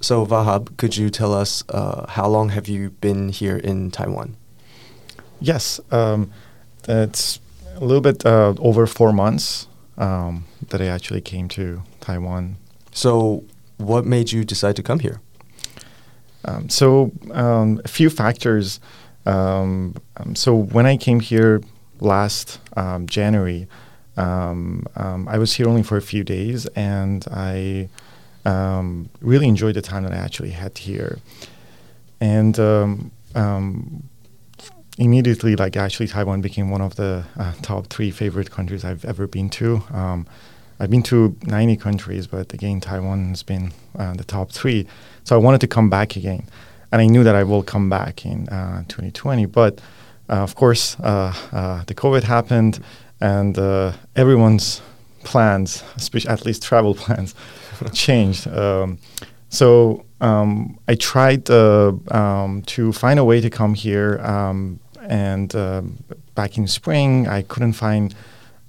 So Vahab, could you tell us uh, how long have you been here in Taiwan? Yes, um, it's a little bit uh, over four months um, that I actually came to Taiwan. So, what made you decide to come here? Um, so, um, a few factors. Um, um, so, when I came here last um, January, I was here only for a few days, and I really enjoyed the time that I actually had here. And immediately, like actually, Taiwan became one of the uh, top three favorite countries I've ever been to. Um, I've been to 90 countries, but again, Taiwan has been uh, the top three. So I wanted to come back again, and I knew that I will come back in uh, 2020. But uh, of course, uh, uh, the COVID happened, and everyone's plans, especially at least travel plans, changed. Um, so um, I tried um, to find a way to come here um, and uh, back in spring, I couldn't find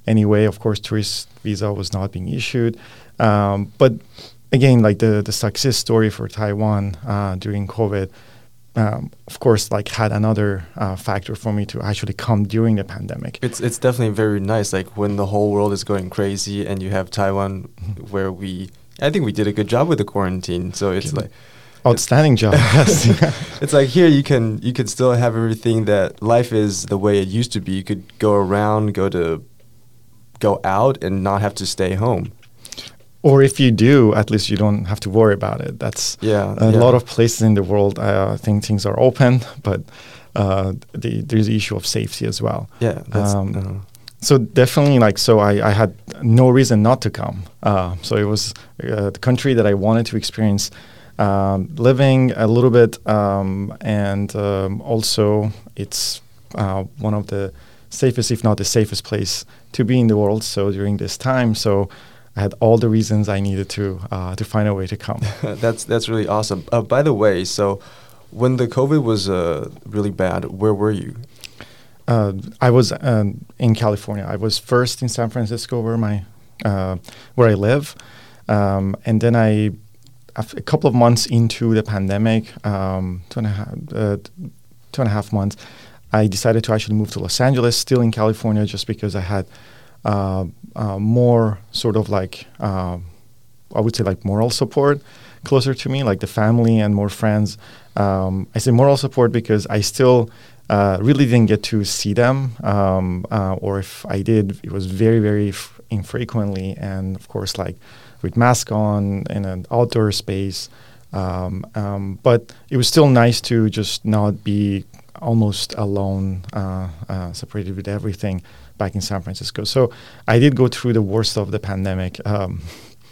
any way. Of course, tourist visa was not being issued. Um, but again, like the the success story for Taiwan uh, during COVID, um, of course, like had another uh, factor for me to actually come during the pandemic. It's it's definitely very nice. Like when the whole world is going crazy, and you have Taiwan, mm-hmm. where we, I think we did a good job with the quarantine. So it's like outstanding job. it's like here you can you can still have everything that life is the way it used to be. You could go around, go to go out and not have to stay home. Or if you do, at least you don't have to worry about it. That's yeah. A yeah. lot of places in the world, I uh, think things are open, but uh, the, there's the issue of safety as well. Yeah. Um, uh-huh. So definitely, like, so I, I had no reason not to come. Uh, so it was uh, the country that I wanted to experience um, living a little bit, um, and um, also it's uh, one of the safest, if not the safest place to be in the world. So during this time, so I had all the reasons I needed to uh, to find a way to come. that's that's really awesome. Uh, by the way, so when the COVID was uh, really bad, where were you? Uh, I was um, in California. I was first in San Francisco, where my uh, where I live, um, and then I a couple of months into the pandemic, um, two and a half, uh, two and a half months, I decided to actually move to Los Angeles, still in California, just because I had uh, uh, more sort of like uh, I would say like moral support closer to me, like the family and more friends. Um, I say moral support because I still uh, really didn't get to see them, um, uh, or if I did, it was very very f- infrequently, and of course like with mask on in an outdoor space. Um, um, but it was still nice to just not be almost alone, uh, uh, separated with everything back in San Francisco. So I did go through the worst of the pandemic. Um,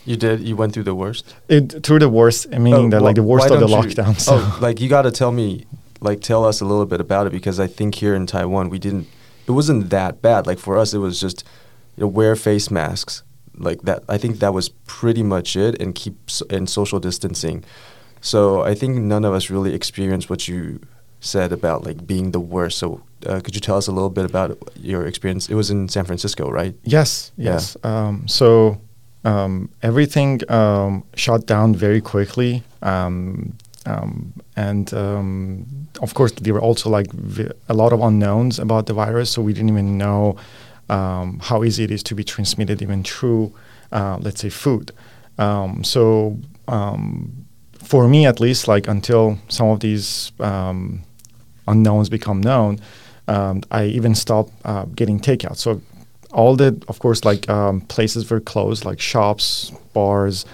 you did. You went through the worst. It, through the worst, meaning oh, that like the worst of the lockdowns. So. Oh, like you got to tell me, like tell us a little bit about it because I think here in Taiwan we didn't. It wasn't that bad. Like for us, it was just you know, wear face masks, like that i think that was pretty much it and keep and social distancing so i think none of us really experienced what you said about like being the worst so uh, could you tell us a little bit about your experience it was in san francisco right yes yes yeah. um, so um, everything um, shut down very quickly um, and um, of course there were also like a lot of unknowns about the virus so we didn't even know um, how easy it is to be transmitted even through, uh, let's say, food. Um, so um, for me, at least, like until some of these um, unknowns become known, I even stopped uh, getting takeout. So all the, of course, like places were closed, like shops, bars.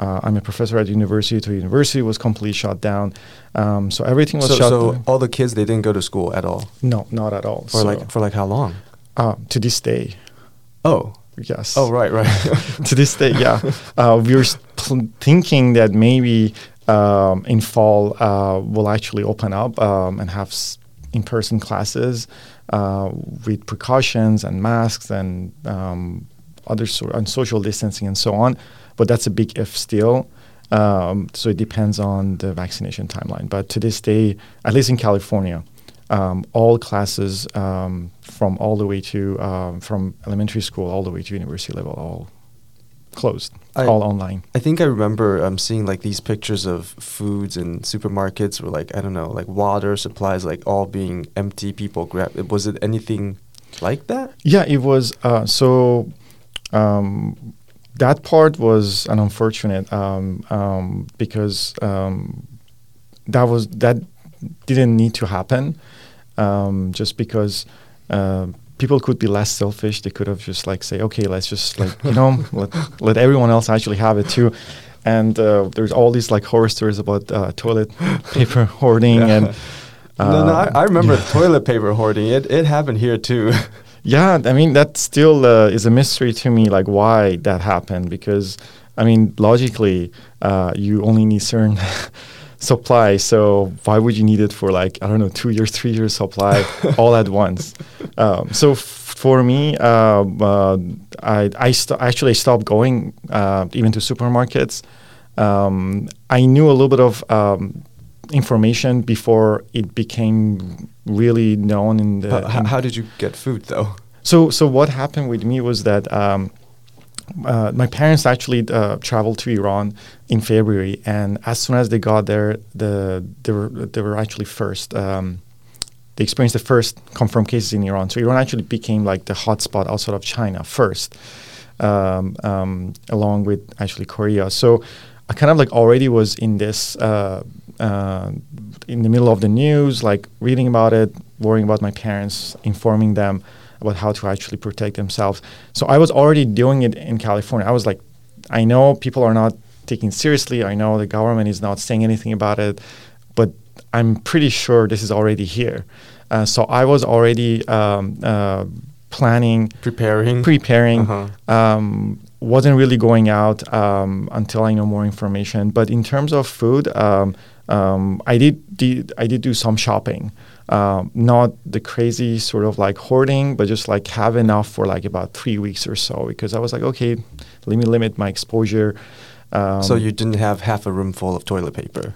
Uh, I'm a professor at university. To university was completely shut down. Um, so everything was so, shut. So all the kids they didn't go to school at all. No, not at all. For so like for like how long? Uh, to this day. Oh. Yes. Oh, right, right. to this day, yeah. Uh, we are pl- thinking that maybe um, in fall uh, we'll actually open up um, and have s- in-person classes uh, with precautions and masks and um, other sort and social distancing and so on. But that's a big if still. Um, so it depends on the vaccination timeline. But to this day, at least in California, um, all classes um, from all the way to um, from elementary school all the way to university level all closed, I- all online. I think I remember um, seeing like these pictures of foods in supermarkets or like I don't know, like water supplies, like all being empty. People grab. Was it anything like that? Yeah, it was. Uh, so um, that part was an unfortunate um, um, because um, that was that didn't need to happen. Um, just because uh, people could be less selfish, they could have just like say, okay, let's just like you know let let everyone else actually have it too. And uh, there's all these like horror stories about uh, toilet paper hoarding and. no, no. I, I remember yeah. toilet paper hoarding. It it happened here too. Yeah, I mean that still uh, is a mystery to me, like why that happened. Because I mean, logically, uh, you only need certain supply. So why would you need it for like I don't know, two years, three years supply all at once? Um, so f- for me, um, uh, I I st- actually stopped going uh, even to supermarkets. Um, I knew a little bit of um, information before it became really known in the. How- how, in- how did you get food though? so, so what happened with me was that um, uh, my parents actually uh, traveled to Iran in February, and as soon as they got there, the they were they were actually first. Um, they experienced the first confirmed cases in Iran. So Iran actually became like the hotspot outside of China first, um, um, along with actually Korea. So I kind of like already was in this uh, uh, in the middle of the news, like reading about it, worrying about my parents, informing them about how to actually protect themselves. So I was already doing it in California. I was like, I know people are not taking it seriously. I know the government is not saying anything about it, but I'm pretty sure this is already here. Uh, so I was already um, uh, planning Preparing. preparing. Uh-huh. Um, wasn't really going out um, until I know more information. But in terms of food, um, I did, did I did do some shopping. Um, not the crazy sort of like hoarding, but just like have enough for like about three weeks or so. Because I was like, okay, let me limit my exposure. Um, so you didn't have half a room full of toilet paper.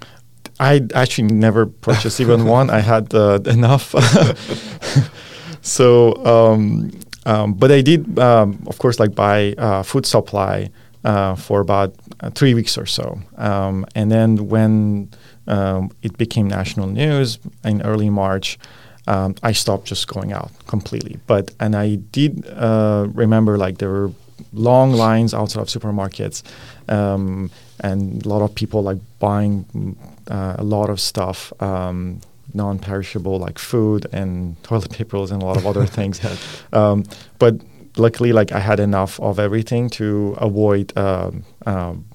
I actually never purchased even one. I had uh, enough. so, um, um, but I did, um, of course, like buy uh, food supply uh, for about uh, three weeks or so. Um, and then when um, it became national news in early March, um, I stopped just going out completely. But and I did uh, remember like there were long lines outside of supermarkets, um, and a lot of people like buying uh, a lot of stuff, um, non-perishable like food and toilet papers and a lot of other things. Um, but luckily, like I had enough of everything to avoid um, um,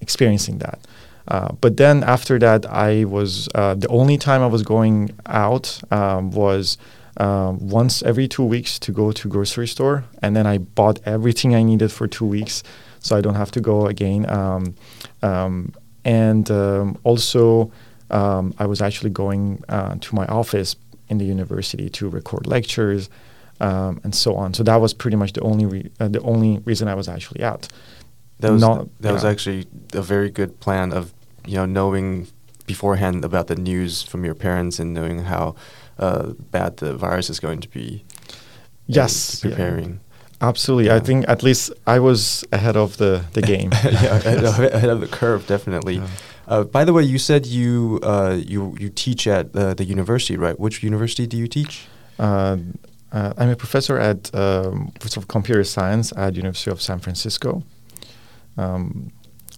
experiencing that. Uh, but then after that, I was uh, the only time I was going out um, was um, once every two weeks to go to grocery store, and then I bought everything I needed for two weeks, so I don't have to go again. Um, um, and um, also, um, I was actually going uh, to my office in the university to record lectures um, and so on. So that was pretty much the only re- uh, the only reason I was actually out. That was Not- that was actually a very good plan of you know knowing beforehand about the news from your parents and knowing how uh, bad the virus is going to be. Yes, yeah. preparing. Absolutely. I think at least I was ahead of the, the game. yeah, ahead of, the curve, definitely. Yeah. Uh, by the way, you said you uh, you you teach at uh, the university, right? Which university do you teach? Uh, uh, I'm a professor at um, Professor of Computer Science at University of San Francisco um,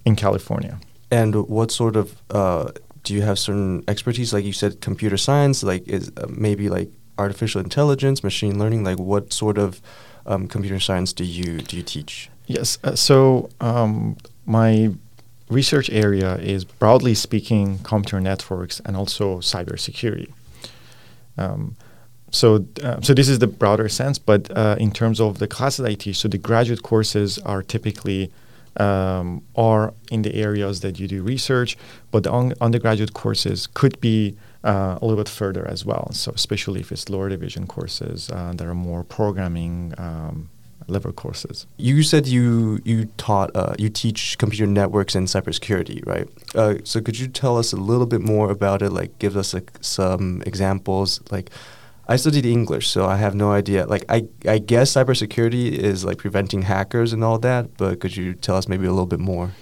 in California. And what sort of uh, do you have certain expertise? Like you said, computer science, like is uh, maybe like artificial intelligence, machine learning. Like what sort of um, computer science do you do you teach? Yes. Uh, so um, my research area is broadly speaking computer networks and also cybersecurity. Um, so, uh, so this is the broader sense, but uh, in terms of the classes I teach, so the graduate courses are typically um, are in the areas that you do research, but the un- undergraduate courses could be uh, a little bit further as well. So, especially if it's lower division courses, uh, there are more programming um, level courses. You said you you taught uh, you teach computer networks and cybersecurity, right? Uh, so could you tell us a little bit more about it? Like, give us some examples. Like, I studied English, so I have no idea. Like, I, I guess cybersecurity is like preventing hackers and all that, but could you tell us maybe a little bit more?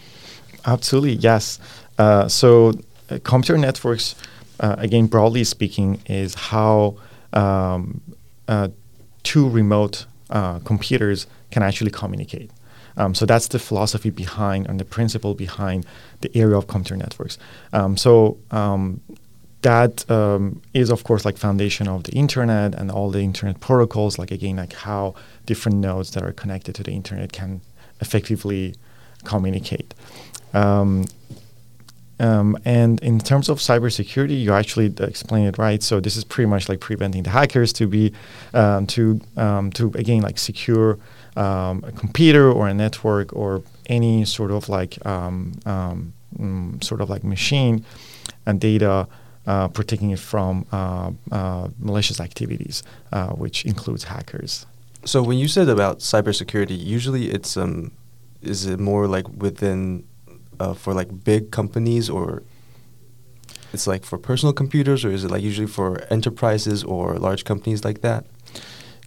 Absolutely, yes. Uh, so, uh, computer networks, uh, again, broadly speaking, is how um, uh, two remote uh, computers can actually communicate. Um, so that's the philosophy behind and the principle behind the area of computer networks. Um, so um, that um, is of course like foundation of the internet and all the internet protocols like again like how different nodes that are connected to the internet can effectively communicate um, um, and in terms of cybersecurity, you actually explained it right. So this is pretty much like preventing the hackers to be um, to um, to again like secure um, a computer or a network or any sort of like um, um, mm, sort of like machine and data. Uh, protecting it from uh, uh, malicious activities, uh, which includes hackers. So when you said about cybersecurity, usually it's um, is it more like within uh, for like big companies or it's like for personal computers or is it like usually for enterprises or large companies like that?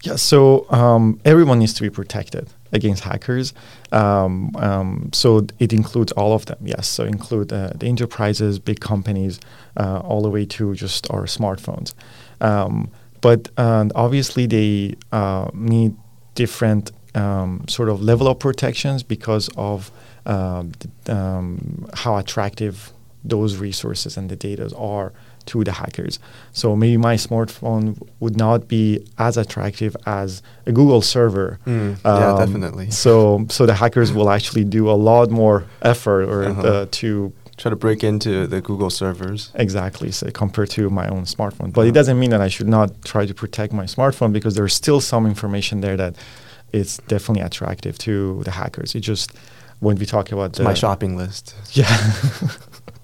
Yeah, so um, everyone needs to be protected against hackers. Um, um, so it includes all of them, yes. So include uh, the enterprises, big companies, uh, all the way to just our smartphones. Um, but uh, obviously they uh, need different um, sort of level of protections because of um, um, how attractive those resources and the data are to the hackers. So maybe my smartphone would not be as attractive as a Google server. Mm, yeah, um, definitely. So so the hackers will actually do a lot more effort or uh-huh. uh, to try to break into the Google servers. Exactly, so compared to my own smartphone. But uh-huh. it doesn't mean that I should not try to protect my smartphone because there's still some information there that is definitely attractive to the hackers. It just when we talk about the, my shopping list. Yeah.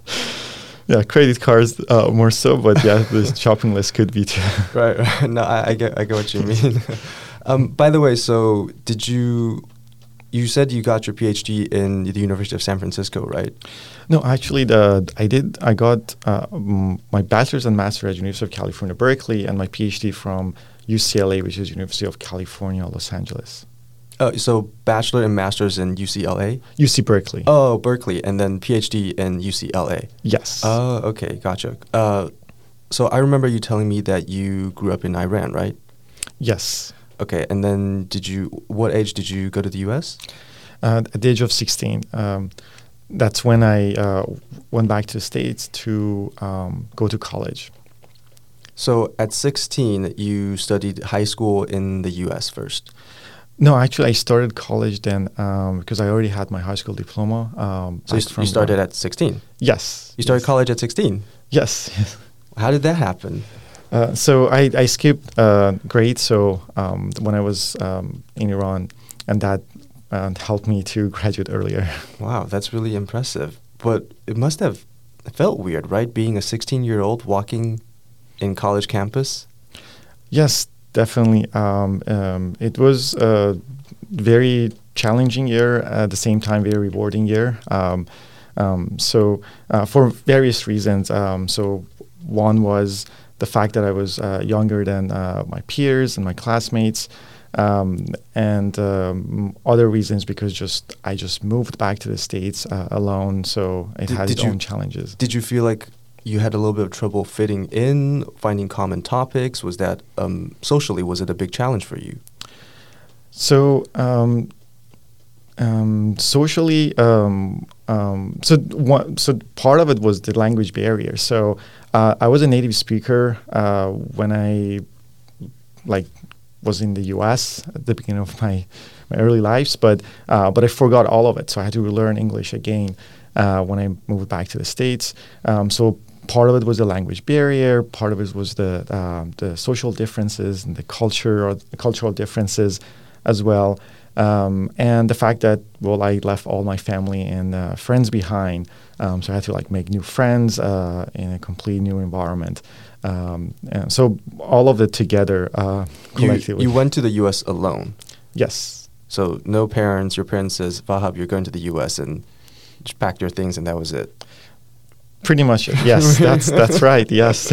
yeah, credit cards uh, more so, but yeah, the shopping list could be too. right, right. No, I, I, get, I get what you mean. um, by the way, so did you? You said you got your PhD in the University of San Francisco, right? No, actually, the I did. I got uh, my bachelor's and master's at University of California, Berkeley, and my PhD from UCLA, which is University of California, Los Angeles. Oh, so bachelor and master's in UCLA? UC Berkeley. Oh, Berkeley, and then PhD in UCLA. Yes. Oh, okay, gotcha. Uh, so I remember you telling me that you grew up in Iran, right? Yes. Okay, and then did you? What age did you go to the U.S.? Uh, at the age of sixteen. Um, that's when I uh, went back to the states to um, go to college. So at 16, you studied high school in the U.S. first. No, actually, I started college then um, because I already had my high school diploma. Um, so you, st- you, started at 16? Yes. You started yes. college at 16? Yes. yes. How did that happen? Uh, so I, I skipped uh, grades. So um, when I was um, in Iran, and that uh, helped me to graduate earlier. Wow, that's really impressive. But it must have felt weird, right? Being a 16 year old walking in college campus. Yes, definitely. Um, um, it was a very challenging year, at the same time, very rewarding year. Um, um so, uh, for various reasons. Um, so, one was the fact that I was uh, younger than uh, my peers and my classmates. Um, and um, other reasons because just I just moved back to the states uh, alone, so it did, had did its you, own challenges. Did you feel like you had a little bit of trouble fitting in, finding common topics? Was that um, socially, was it a big challenge for you? So, um, um, socially, um, um, so one, so part of it was the language barrier. So uh, I was a native speaker uh, when I like was in the U.S. at the beginning of my my early lives, but uh, but I forgot all of it. So I had to relearn English again uh, when I moved back to the states. Um, so part of it was the language barrier, part of it was the um, the social differences and the culture or the cultural differences as well, um, and the fact that well I left all my family and uh, friends behind, um, so I had to like make new friends uh, in a complete new environment. Um, and so all of it together uh, collectively. You, you went to the U.S. alone. Yes. So no parents. Your parents says, "Vahab, you're going to the U.S." and just packed your things and that was it. Pretty much, yes. that's that's right. Yes,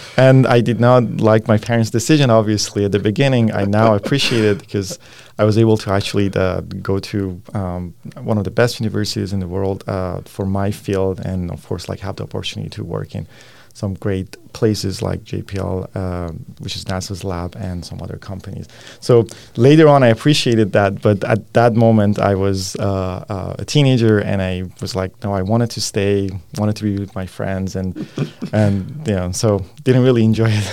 and I did not like my parents' decision. Obviously, at the beginning, I now appreciate it because I was able to actually uh, go to um, one of the best universities in the world uh, for my field, and of course, like have the opportunity to work in some great places like JPL, uh, which is NASA's lab, and some other companies. So later on, I appreciated that, but at that moment, I was uh, uh, a teenager, and I was like, no, I wanted to stay, wanted to be with my friends, and and you know, so didn't really enjoy it.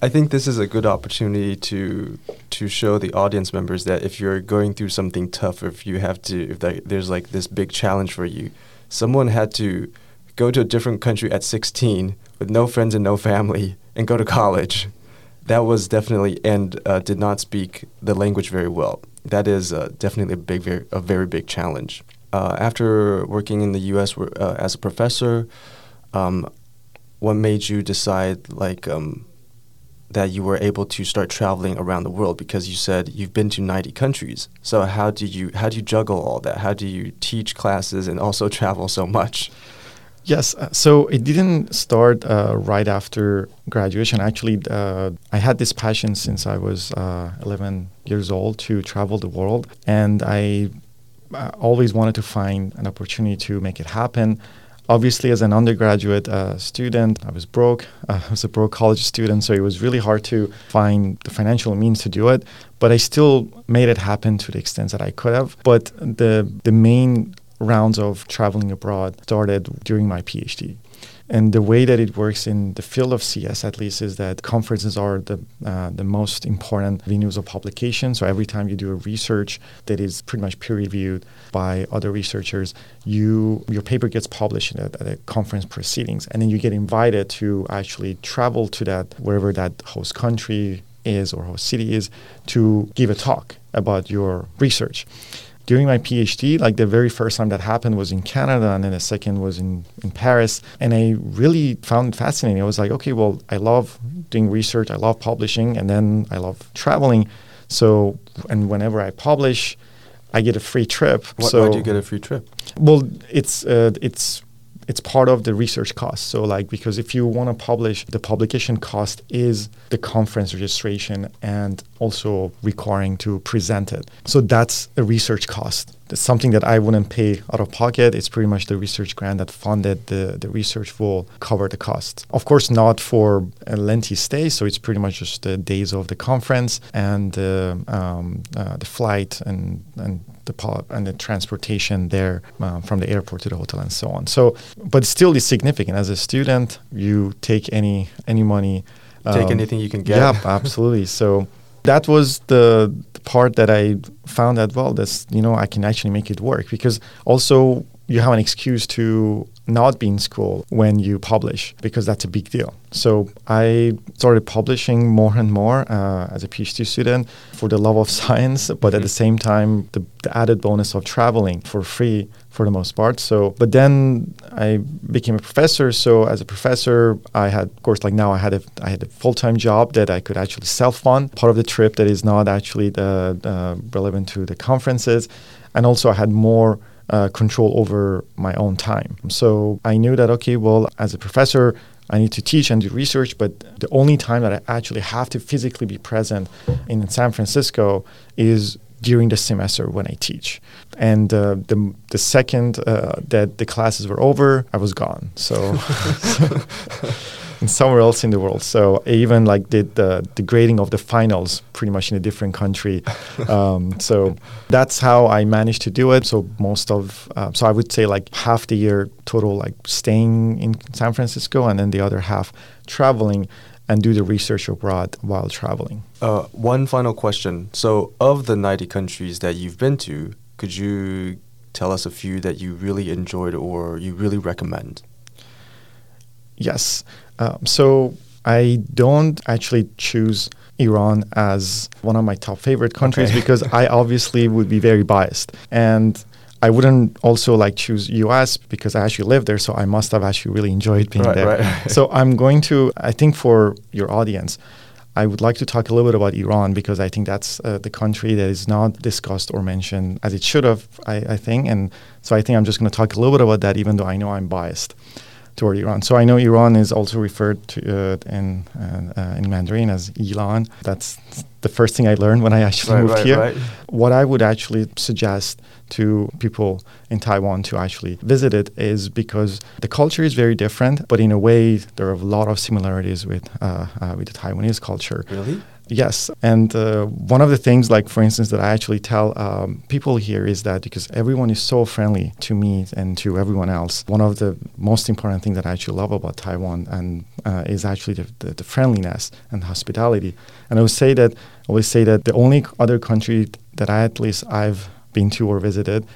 I think this is a good opportunity to to show the audience members that if you're going through something tough, if you have to, if there's like this big challenge for you, someone had to go to a different country at 16 with no friends and no family and go to college. That was definitely and uh, did not speak the language very well. That is uh, definitely a big, very, a very big challenge. Uh, after working in the U.S. Uh, as a professor, um, what made you decide like um, that you were able to start traveling around the world? Because you said you've been to 90 countries. So how do you how do you juggle all that? How do you teach classes and also travel so much? Yes, uh, so it didn't start uh, right after graduation. Actually, uh, I had this passion since I was uh, 11 years old to travel the world, and I uh, always wanted to find an opportunity to make it happen. Obviously, as an undergraduate student, I was broke. I was a broke college student, so it was really hard to find the financial means to do it. But I still made it happen to the extent that I could have. But the the main rounds of traveling abroad started during my PhD. And the way that it works in the field of CS, at least, is that conferences are the uh, the most important venues of publication. So every time you do a research that is pretty much peer reviewed by other researchers, you your paper gets published at, at a conference proceedings, and then you get invited to actually travel to that wherever that host country is or host city is to give a talk about your research during my PhD, like the very first time that happened was in Canada, and then the second was in, in Paris. And I really found it fascinating. I was like, okay, well, I love doing research, I love publishing, and then I love traveling. So, and whenever I publish, I get a free trip. What, so, why do you get a free trip? Well, it's uh, it's it's part of the research cost. So, like, because if you want to publish, the publication cost is the conference registration and also requiring to present it. So, that's a research cost. It's something that I wouldn't pay out of pocket. It's pretty much the research grant that funded the, the research will cover the cost. Of course, not for a lengthy stay. So, it's pretty much just the days of the conference and uh, um, uh, the flight and, and the and the transportation there uh, from the airport to the hotel and so on. So, but still, it's significant. As a student, you take any any money, um, take anything you can get. Yeah, absolutely. So that was the, the part that I found that well, that's you know I can actually make it work because also you have an excuse to not be in school when you publish because that's a big deal. So I started publishing more and more uh, as a PhD student for the love of science, but mm-hmm. at the same time, the, the, added bonus of traveling for free for the most part. So, but then I became a professor. So as a professor, I had, of course, like now I had a I had a full time job that I could actually self fund part of the trip that is not actually the, uh, relevant to the conferences, and also I had more uh, control over my own time. So I knew that, okay, well, as a professor, I need to teach and do research, but the only time that I actually have to physically be present in San Francisco is during the semester when I teach. And uh, the, the second uh, that the classes were over, I was gone. So, so somewhere else in the world. So I even like did the, the grading of the finals pretty much in a different country. Um, so that's how I managed to do it. So most of, uh, so I would say like half the year total, like staying in San Francisco, and then the other half traveling and do the research abroad while traveling. Uh, one final question. So, of the 90 countries that you've been to, could you tell us a few that you really enjoyed or you really recommend? Yes. Um, so I don't actually choose Iran as one of my top favorite countries okay. because I obviously would be very biased. And I wouldn't also like choose US because I actually live there, so I must have actually really enjoyed being right, there. Right. so I'm going to, I think for your audience, I would like to talk a little bit about Iran because I think that's uh, the country that is not discussed or mentioned as it should have, I, I think. And so I think I'm just going to talk a little bit about that, even though I know I'm biased. Toward Iran. So I know Iran is also referred to uh, in uh, uh, in Mandarin as Ilan. That's the first thing I learned when I actually Right, moved right, here. right. What I would actually suggest to people in Taiwan to actually visit it is because the culture is very different, but in a way there are a lot of similarities with uh, uh, with the Taiwanese culture. Really? Yes, and uh, one of the things, like for instance, that I actually tell um, people here is that because everyone is so friendly to me and to everyone else, one of the most important things that I actually love about Taiwan and uh, is actually the, the, the friendliness and hospitality. And I would say that I always say that the only other country that I at least I've been to or visited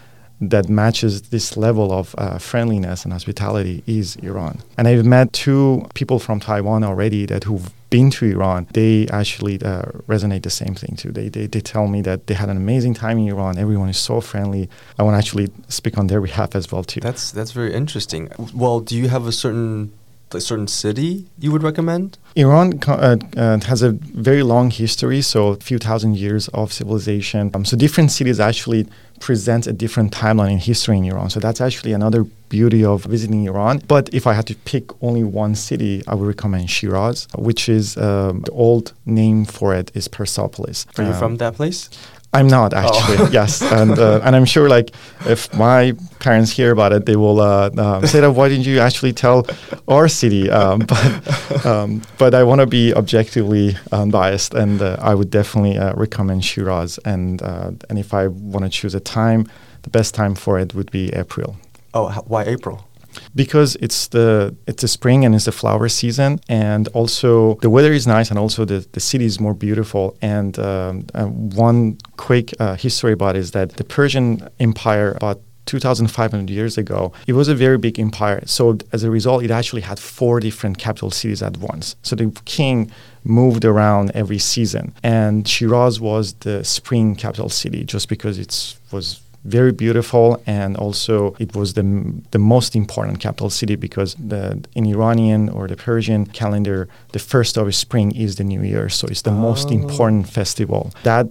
that matches this level of uh, friendliness and hospitality is Iran. And I've met two people from Taiwan already that who've been to Iran. They actually uh, resonate the same thing too. They, they, they tell me that they had an amazing time in Iran. Everyone is so friendly. I want to actually speak on their behalf as well too. That's that's very interesting. Well, do you have a certain a certain city you would recommend? Iran uh, uh, has a very long history, so a few thousand years of civilization. Um, so different cities actually present a different timeline in history in Iran. So that's actually another beauty of visiting Iran. But if I had to pick only one city, I would recommend Shiraz, which is um, the old name for it is Persepolis. Are you Um, from that place? I'm not actually. yes, and uh, and I'm sure like if my parents hear about it, they will uh, um, say that why didn't you actually tell our city? Um, but um, but I want to be objectively unbiased, and uh, I would definitely uh, recommend Shiraz. And uh, and if I want to choose a time, the best time for it would be April Oh, why April? Because it's the it's the spring and it's the flower season and also the weather is nice and also the, the city is more beautiful. And um, uh, one quick uh, history about is that the persian empire about 2500 years ago it was a very big empire. So as a result it actually had four different capital cities at once. So the king moved around every season. And shiraz was the spring capital city just because it was very beautiful and also it was the the most important capital city because the in Iranian or the Persian calendar the first of spring is the new year so it's the most Oh. important festival that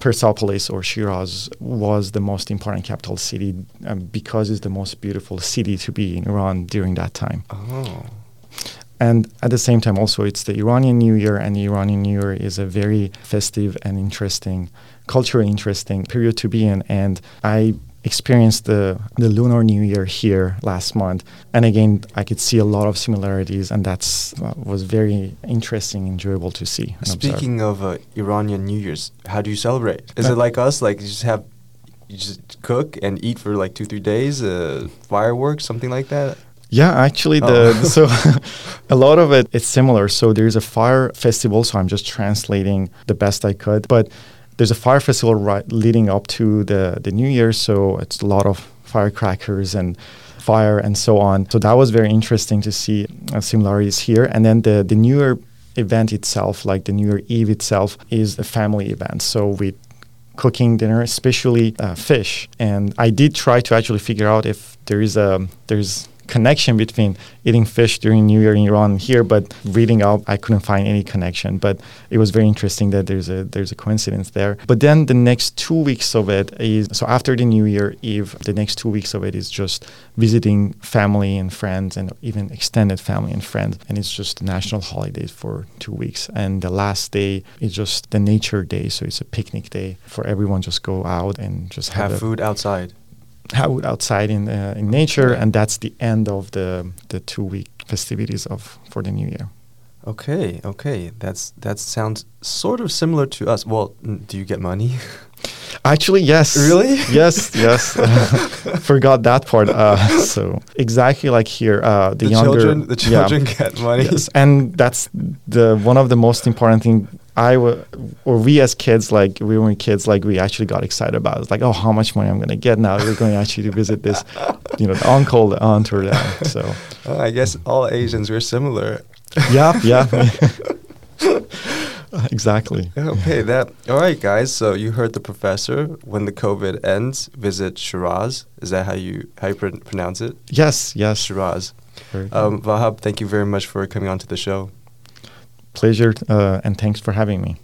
Persepolis or Shiraz was the most important capital city um, because it's the most beautiful city to be in Iran during that time Oh. And at the same time also it's the Iranian New Year and the Iranian New Year is a very festive and interesting culturally interesting period to be in and I experienced the the lunar new year here last month and again I could see a lot of similarities and that uh, was very interesting enjoyable to see and observe. Speaking of uh, Iranian New Year's, how do you celebrate? Is Uh, it like us? Like you just have you just cook and eat for like two three days, uh, fireworks, something like that? Yeah, actually, the Oh. so a lot of it it's similar. So there's a fire festival. So I'm just translating the best I could, but there's a fire festival right leading up to the the New Year. So it's a lot of firecrackers and fire and so on. So that was very interesting to see uh, similarities here. And then the the New Year event itself, like the New Year Eve itself, is a family event. So we cooking dinner, especially uh, fish. And I did try to actually figure out if there is a there's connection between eating fish during New Year in Iran and here, but reading up, I couldn't find any connection. But it was very interesting that there's a there's a coincidence there. But then the next two weeks of it is so after the New Year Eve, the next two weeks of it is just visiting family and friends and even extended family and friends. And it's just national holidays for two weeks. And the last day is just the nature day. So it's a picnic day for everyone just go out and just have, Have a, food outside. Out outside in uh, in nature, and that's the end of the the two week festivities of for the new year. Okay, okay, that's that sounds sort of similar to us. Well, n- do you get money? Actually, yes. Really? Yes, yes. Forgot that part. Uh, so exactly like here, uh, the, the younger children, the yeah. children get money. Yes, and that's the one of the most important thing. I w- or we as kids, like we were kids, like we actually got excited about. It's like, oh, how much money I'm going to get now? We're going actually to visit this, you know, the uncle, the aunt, or that. So, Oh, I guess all Asians we're similar. yeah, yeah, exactly. Okay, that all right, guys. So you heard the professor. When the COVID ends, visit Shiraz. Is that how you how you pr- pronounce it? Yes, yes. Shiraz. Um, Vahab, thank you very much for coming on to the show. Pleasure, uh, and thanks for having me.